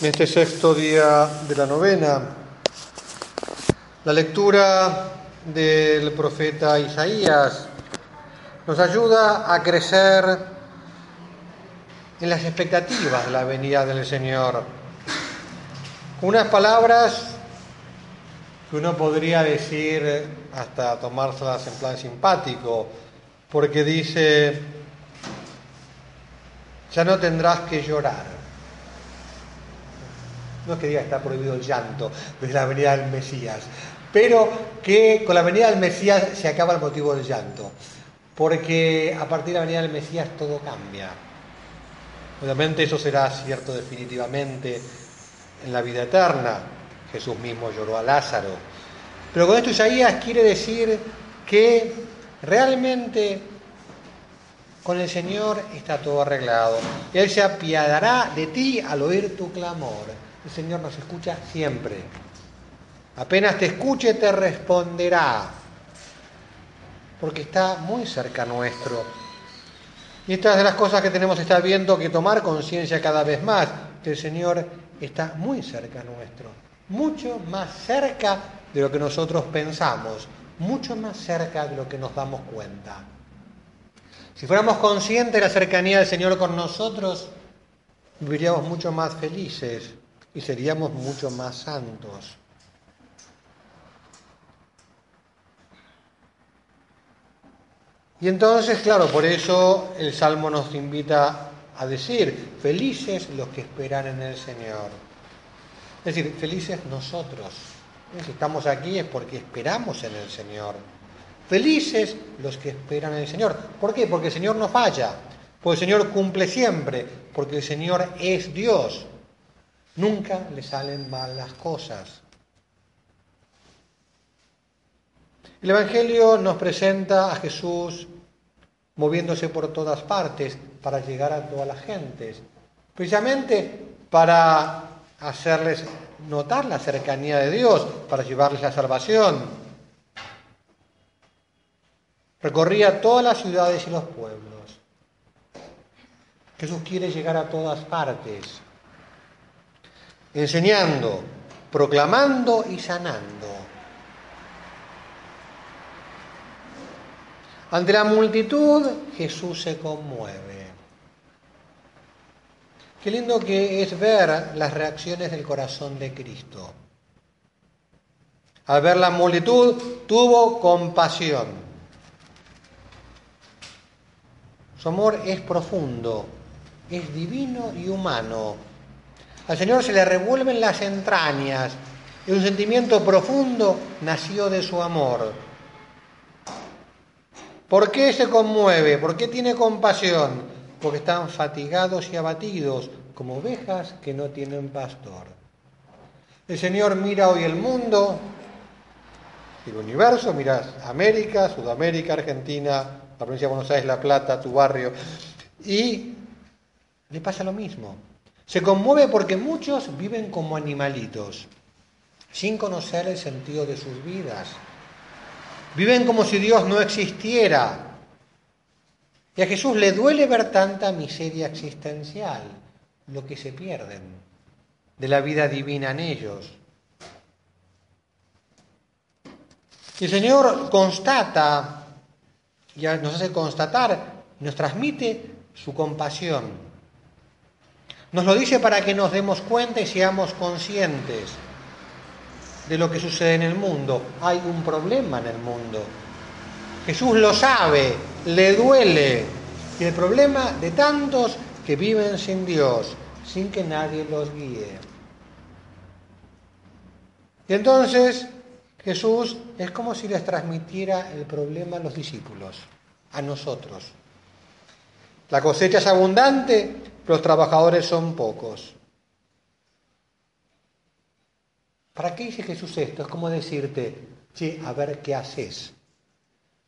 en este sexto día de la novena. La lectura del profeta Isaías nos ayuda a crecer en las expectativas de la venida del Señor. Unas palabras que uno podría decir hasta tomárselas en plan simpático, porque dice, ya no tendrás que llorar no es que diga está prohibido el llanto desde la venida del Mesías, pero que con la venida del Mesías se acaba el motivo del llanto, porque a partir de la venida del Mesías todo cambia. Obviamente eso será cierto definitivamente en la vida eterna. Jesús mismo lloró a Lázaro. Pero con esto Isaías quiere decir que realmente con el Señor está todo arreglado. Él se apiadará de ti al oír tu clamor. El Señor nos escucha siempre. Apenas te escuche, te responderá. Porque está muy cerca nuestro. Y esta es de las cosas que tenemos que estar viendo, que tomar conciencia cada vez más, que el Señor está muy cerca nuestro. Mucho más cerca de lo que nosotros pensamos. Mucho más cerca de lo que nos damos cuenta. Si fuéramos conscientes de la cercanía del Señor con nosotros, viviríamos mucho más felices, y seríamos mucho más santos. Y entonces, claro, por eso el Salmo nos invita a decir, felices los que esperan en el Señor. Es decir, felices nosotros. Si estamos aquí es porque esperamos en el Señor. Felices los que esperan en el Señor. ¿Por qué? Porque el Señor no falla, porque el Señor cumple siempre, porque el Señor es Dios. Nunca le salen mal las cosas. El Evangelio nos presenta a Jesús moviéndose por todas partes para llegar a todas las gentes, precisamente para hacerles notar la cercanía de Dios, para llevarles la salvación. Recorría todas las ciudades y los pueblos. Jesús quiere llegar a todas partes enseñando, proclamando y sanando. Ante la multitud Jesús se conmueve. Qué lindo que es ver las reacciones del corazón de Cristo. Al ver la multitud tuvo compasión. Su amor es profundo, es divino y humano al Señor se le revuelven las entrañas y un sentimiento profundo nació de su amor. ¿Por qué se conmueve? ¿Por qué tiene compasión? Porque están fatigados y abatidos como ovejas que no tienen pastor. El Señor mira hoy el mundo, el universo, mira América, Sudamérica, Argentina, la provincia de Buenos Aires, La Plata, tu barrio, y le pasa lo mismo. Se conmueve porque muchos viven como animalitos, sin conocer el sentido de sus vidas. Viven como si Dios no existiera. Y a Jesús le duele ver tanta miseria existencial, lo que se pierden de la vida divina en ellos. Y el Señor constata, y nos hace constatar, nos transmite su compasión nos lo dice para que nos demos cuenta y seamos conscientes de lo que sucede en el mundo. Hay un problema en el mundo. Jesús lo sabe, le duele. Y el problema de tantos que viven sin Dios, sin que nadie los guíe. Y entonces Jesús es como si les transmitiera el problema a los discípulos, a nosotros. La cosecha es abundante, los trabajadores son pocos. ¿Para qué dice Jesús esto? Es como decirte, che, a ver qué haces.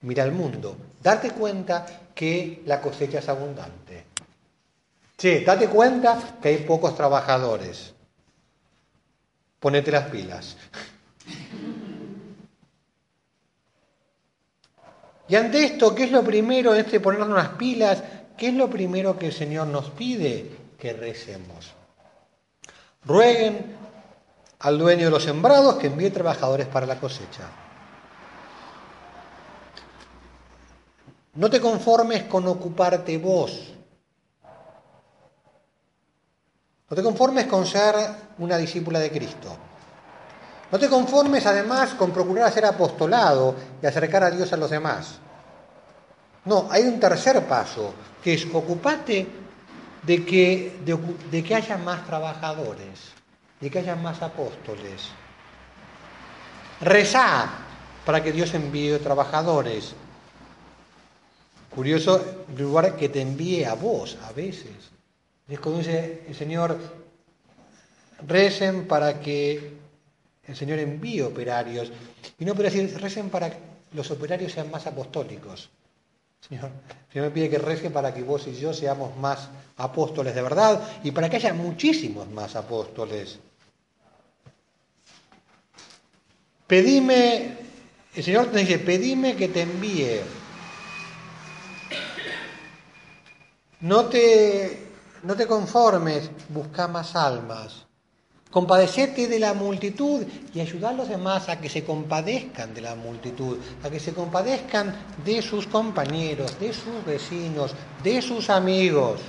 Mira el mundo, date cuenta que la cosecha es abundante. Che, date cuenta que hay pocos trabajadores. Ponete las pilas. Y ante esto, ¿qué es lo primero este ponernos las pilas? ¿Qué es lo primero que el Señor nos pide? Que recemos. Rueguen al dueño de los sembrados que envíe trabajadores para la cosecha. No te conformes con ocuparte vos. No te conformes con ser una discípula de Cristo. No te conformes además con procurar hacer apostolado y acercar a Dios a los demás. No, hay un tercer paso, que es ocupate de que, de, que haya más trabajadores, de que haya más apóstoles. Rezá para que Dios envíe trabajadores. Curioso, lugar que te envíe a vos a veces. Es cuando dice el Señor, recen para que el Señor envíe operarios. Y no puede decir, recen para que los operarios sean más apostólicos. Señor, Señor me pide que rece para que vos y yo seamos más apóstoles de verdad y para que haya muchísimos más apóstoles. Pedime, el Señor te dice, pedime que te envíe. No te, no te conformes, busca más almas. Compadecete de la multitud y ayudar a los demás a que se compadezcan de la multitud, a que se compadezcan de sus compañeros, de sus vecinos, de sus amigos.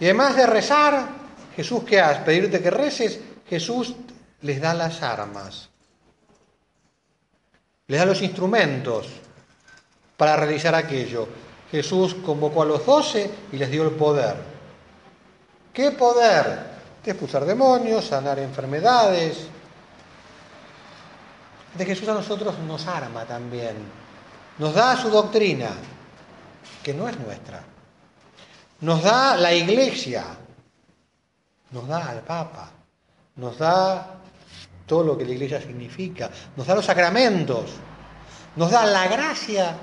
Y además de rezar, Jesús, ¿qué hace? Pedirte que reces, Jesús les da las armas, les da los instrumentos para realizar aquello. Jesús convocó a los doce y les dio el poder. ¿Qué poder? De expulsar demonios, sanar enfermedades. De Jesús a nosotros nos arma también. Nos da su doctrina, que no es nuestra. Nos da la iglesia. Nos da al Papa. Nos da todo lo que la iglesia significa. Nos da los sacramentos. Nos da la gracia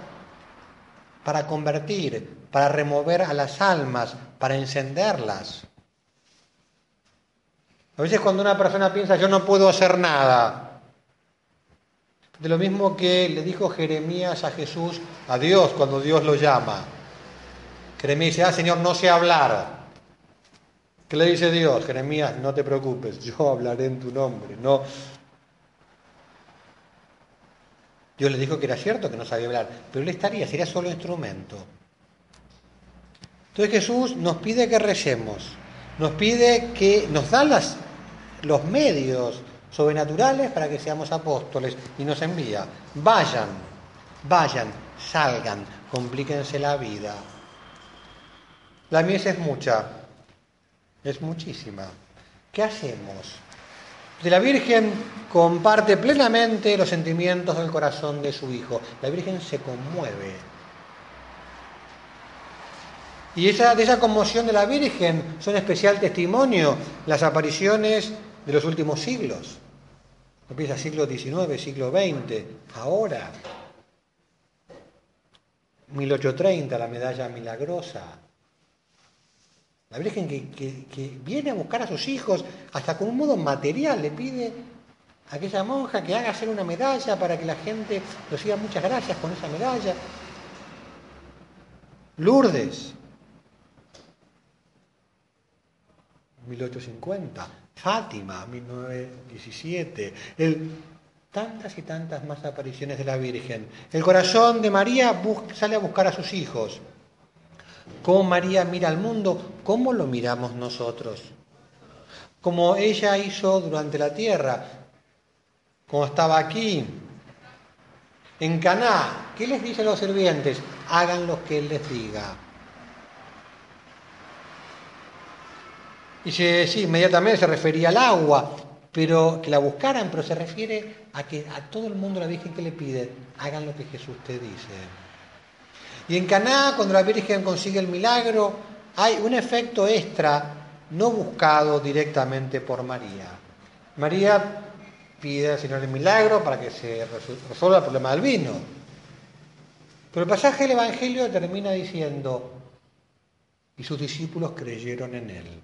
para convertir, para remover a las almas, para encenderlas. A veces cuando una persona piensa yo no puedo hacer nada, de lo mismo que le dijo Jeremías a Jesús, a Dios cuando Dios lo llama. Jeremías dice, ah Señor, no sé hablar. ¿Qué le dice Dios? Jeremías, no te preocupes, yo hablaré en tu nombre. No. Dios le dijo que era cierto que no sabía hablar, pero él estaría, sería solo instrumento. Entonces Jesús nos pide que recemos, nos pide que nos da los medios sobrenaturales para que seamos apóstoles y nos envía. Vayan, vayan, salgan, complíquense la vida. La mies es mucha, es muchísima. ¿Qué hacemos? De la Virgen comparte plenamente los sentimientos del corazón de su Hijo. La Virgen se conmueve y esa, de esa conmoción de la Virgen son especial testimonio las apariciones de los últimos siglos. Empieza siglo XIX, siglo XX, ahora. 1830, la medalla milagrosa. La Virgen que, que, viene a buscar a sus hijos, hasta con un modo material, le pide a aquella monja que haga hacer una medalla para que la gente reciba muchas gracias con esa medalla. Lourdes, 1850, Fátima, 1917, el, tantas y tantas más apariciones de la Virgen. El corazón de María sale a buscar a sus hijos. Cómo María mira al mundo, cómo lo miramos nosotros. Como ella hizo durante la tierra, como estaba aquí, en Caná, ¿qué les dice a los sirvientes? Hagan lo que él les diga. Y se, sí, inmediatamente se refería al agua, pero que la buscaran, pero se refiere a que a todo el mundo la Virgen que le pide, hagan lo que Jesús te dice. Y en Caná, cuando la Virgen consigue el milagro, hay un efecto extra no buscado directamente por María. María pide al Señor el milagro para que se resuelva el problema del vino. Pero el pasaje del Evangelio termina diciendo, y sus discípulos creyeron en él.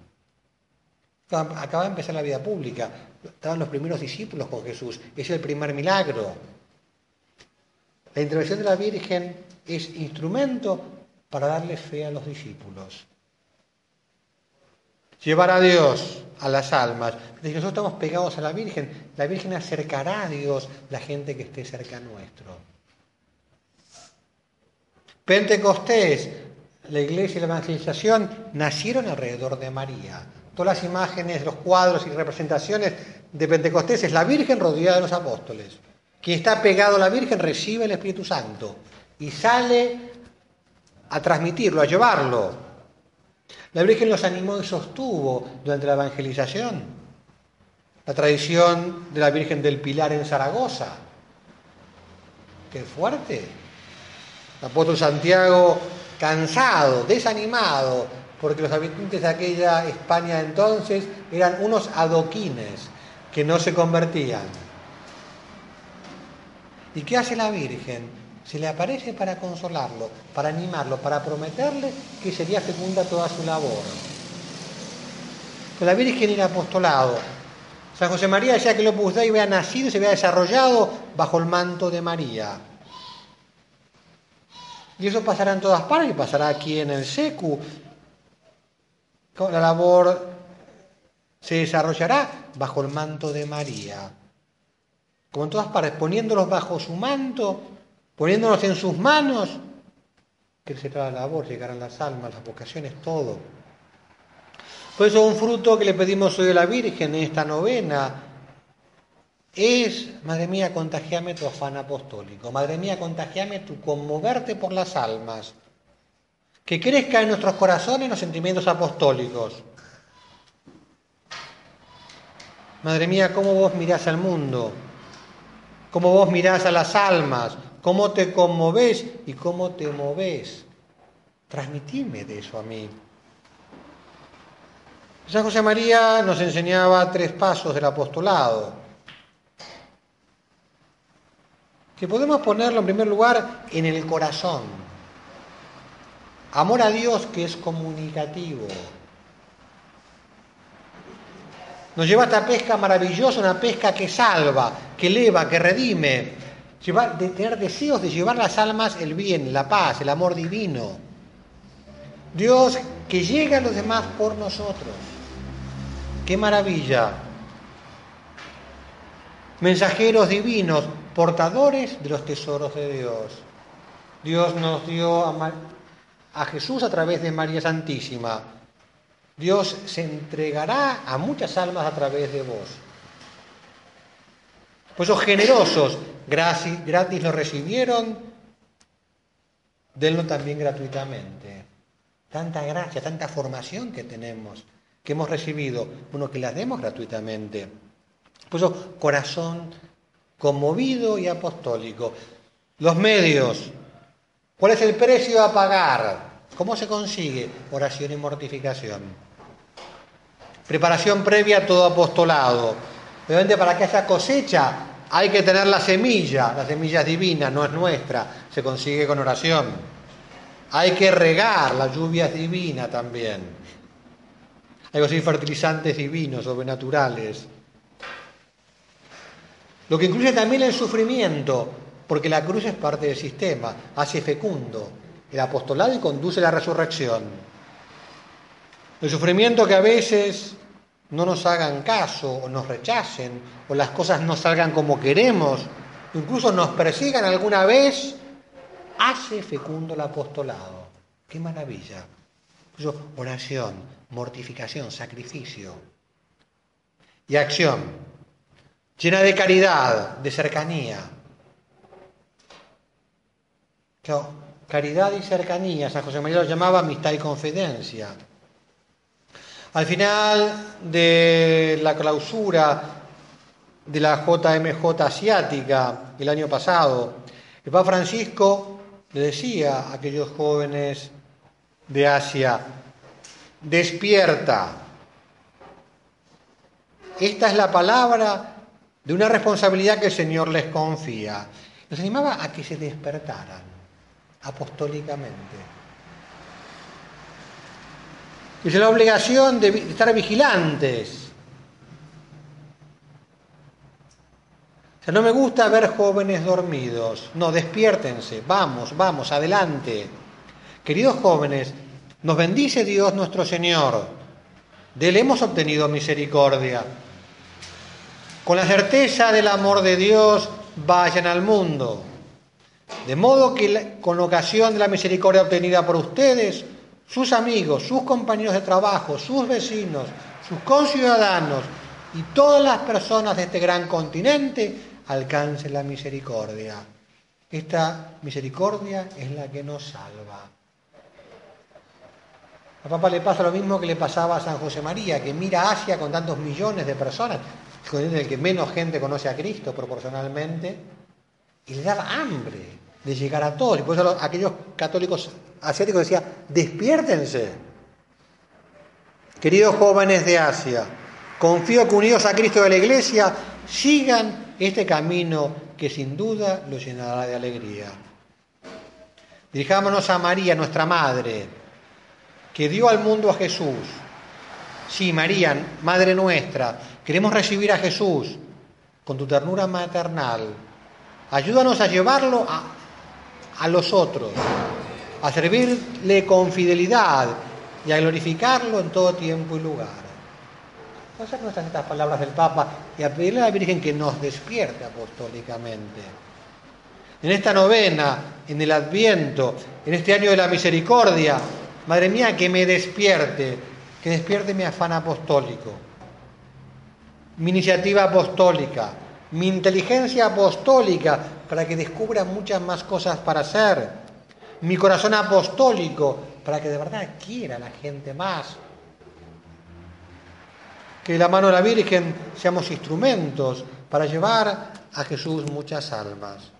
Acaba de empezar la vida pública. Estaban los primeros discípulos con Jesús. Es el primer milagro. La intervención de la Virgen es instrumento para darle fe a los discípulos. llevar a Dios a las almas. nosotros estamos pegados a la Virgen, la Virgen acercará a Dios la gente que esté cerca nuestro. Pentecostés, la iglesia y la evangelización nacieron alrededor de María. Todas las imágenes, los cuadros y representaciones de Pentecostés es la Virgen rodeada de los apóstoles. Quien está pegado a la Virgen recibe el Espíritu Santo y sale a transmitirlo, a llevarlo. La Virgen los animó y sostuvo durante la evangelización. La tradición de la Virgen del Pilar en Zaragoza. Qué fuerte. El apóstol Santiago, cansado, desanimado, porque los habitantes de aquella España entonces eran unos adoquines que no se convertían. ¿Y qué hace la Virgen? se le aparece para consolarlo, para animarlo, para prometerle que sería fecunda toda su labor. La Virgen el apostolado. San José María decía que el Opus Dei había nacido se había desarrollado bajo el manto de María. Y eso pasará en todas partes, y pasará aquí en el SECU. La labor se desarrollará bajo el manto de María. Como en todas partes, poniéndolos bajo su manto, poniéndonos en sus manos, que se la labor, llegarán las almas, las vocaciones, todo. Por eso un fruto que le pedimos hoy a la Virgen en esta novena es, Madre mía, contagiame tu afán apostólico, Madre mía, contagiame tu conmoverte por las almas, que crezca en nuestros corazones los sentimientos apostólicos. Madre mía, cómo vos mirás al mundo, cómo vos mirás a las almas, cómo te conmoves y cómo te moves. Transmitime de eso a mí. San José María nos enseñaba tres pasos del apostolado, que podemos ponerlo en primer lugar en el corazón. Amor a Dios que es comunicativo. Nos lleva a esta pesca maravillosa, una pesca que salva, que eleva, que redime, de tener deseos de llevar las almas el bien, la paz, el amor divino. Dios que llega a los demás por nosotros. ¡Qué maravilla! Mensajeros divinos, portadores de los tesoros de Dios. Dios nos dio a, a Jesús a través de María Santísima. Dios se entregará a muchas almas a través de vos. Pues los generosos, gratis, lo recibieron, denlo también gratuitamente. Tanta gracia, tanta formación que tenemos, que hemos recibido, bueno, que la demos gratuitamente. Pues eso, corazón conmovido y apostólico. Los medios, ¿cuál es el precio a pagar? ¿Cómo se consigue? Oración y mortificación. Preparación previa a todo apostolado. Obviamente para que haya cosecha hay que tener la semilla, la semilla es divina, no es nuestra, se consigue con oración. Hay que regar, la lluvia es divina también. Hay que decir fertilizantes divinos, sobrenaturales. Lo que incluye también el sufrimiento, porque la cruz es parte del sistema, hace fecundo el apostolado y conduce a la resurrección. El sufrimiento que a veces no nos hagan caso o nos rechacen o las cosas no salgan como queremos, incluso nos persigan alguna vez, hace fecundo el apostolado. ¡Qué maravilla! oración, mortificación, sacrificio y acción, llena de caridad, de cercanía. Caridad y cercanía, San José María lo llamaba amistad y confidencia. Al final de la clausura de la JMJ asiática el año pasado, el Papa Francisco le decía a aquellos jóvenes de Asia, despierta. Esta es la palabra de una responsabilidad que el Señor les confía. Los animaba a que se despertaran apostólicamente. Es la obligación de estar vigilantes. No me gusta ver jóvenes dormidos. No, despiértense. Vamos, vamos, adelante. Queridos jóvenes, nos bendice Dios nuestro Señor. De Él hemos obtenido misericordia. Con la certeza del amor de Dios, vayan al mundo. De modo que con ocasión de la misericordia obtenida por ustedes, sus amigos, sus compañeros de trabajo, sus vecinos, sus conciudadanos y todas las personas de este gran continente alcancen la misericordia. Esta misericordia es la que nos salva. A papá le pasa lo mismo que le pasaba a San José María, que mira Asia con tantos millones de personas, con el que menos gente conoce a Cristo proporcionalmente, y le da hambre de llegar a todos. Y por eso aquellos católicos asiáticos decían, despiértense. Queridos jóvenes de Asia, confío que unidos a Cristo de la Iglesia sigan este camino que sin duda los llenará de alegría. Dirijámonos a María, nuestra Madre, que dio al mundo a Jesús. Sí, María, Madre nuestra, queremos recibir a Jesús con tu ternura maternal. Ayúdanos a llevarlo a, a los otros, a servirle con fidelidad y a glorificarlo en todo tiempo y lugar. Estas palabras del Papa y a pedirle a la Virgen que nos despierte apostólicamente. En esta novena, en el Adviento, en este año de la misericordia, Madre mía, que me despierte, que despierte mi afán apostólico, mi iniciativa apostólica, mi inteligencia apostólica para que descubra muchas más cosas para hacer, mi corazón apostólico para que de verdad quiera a la gente más. Que la mano de la Virgen seamos instrumentos para llevar a Jesús muchas almas.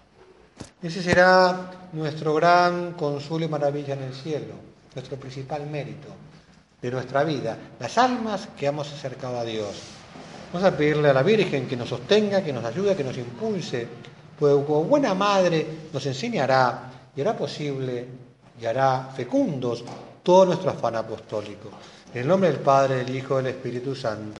Ese será nuestro gran consuelo y maravilla en el cielo, nuestro principal mérito de nuestra vida, las almas que hemos acercado a Dios. Vamos a pedirle a la Virgen que nos sostenga, que nos ayude, que nos impulse, pues como buena madre nos enseñará y hará posible y hará fecundos todo nuestro afán apostólico. En el nombre del Padre, del Hijo y del Espíritu Santo.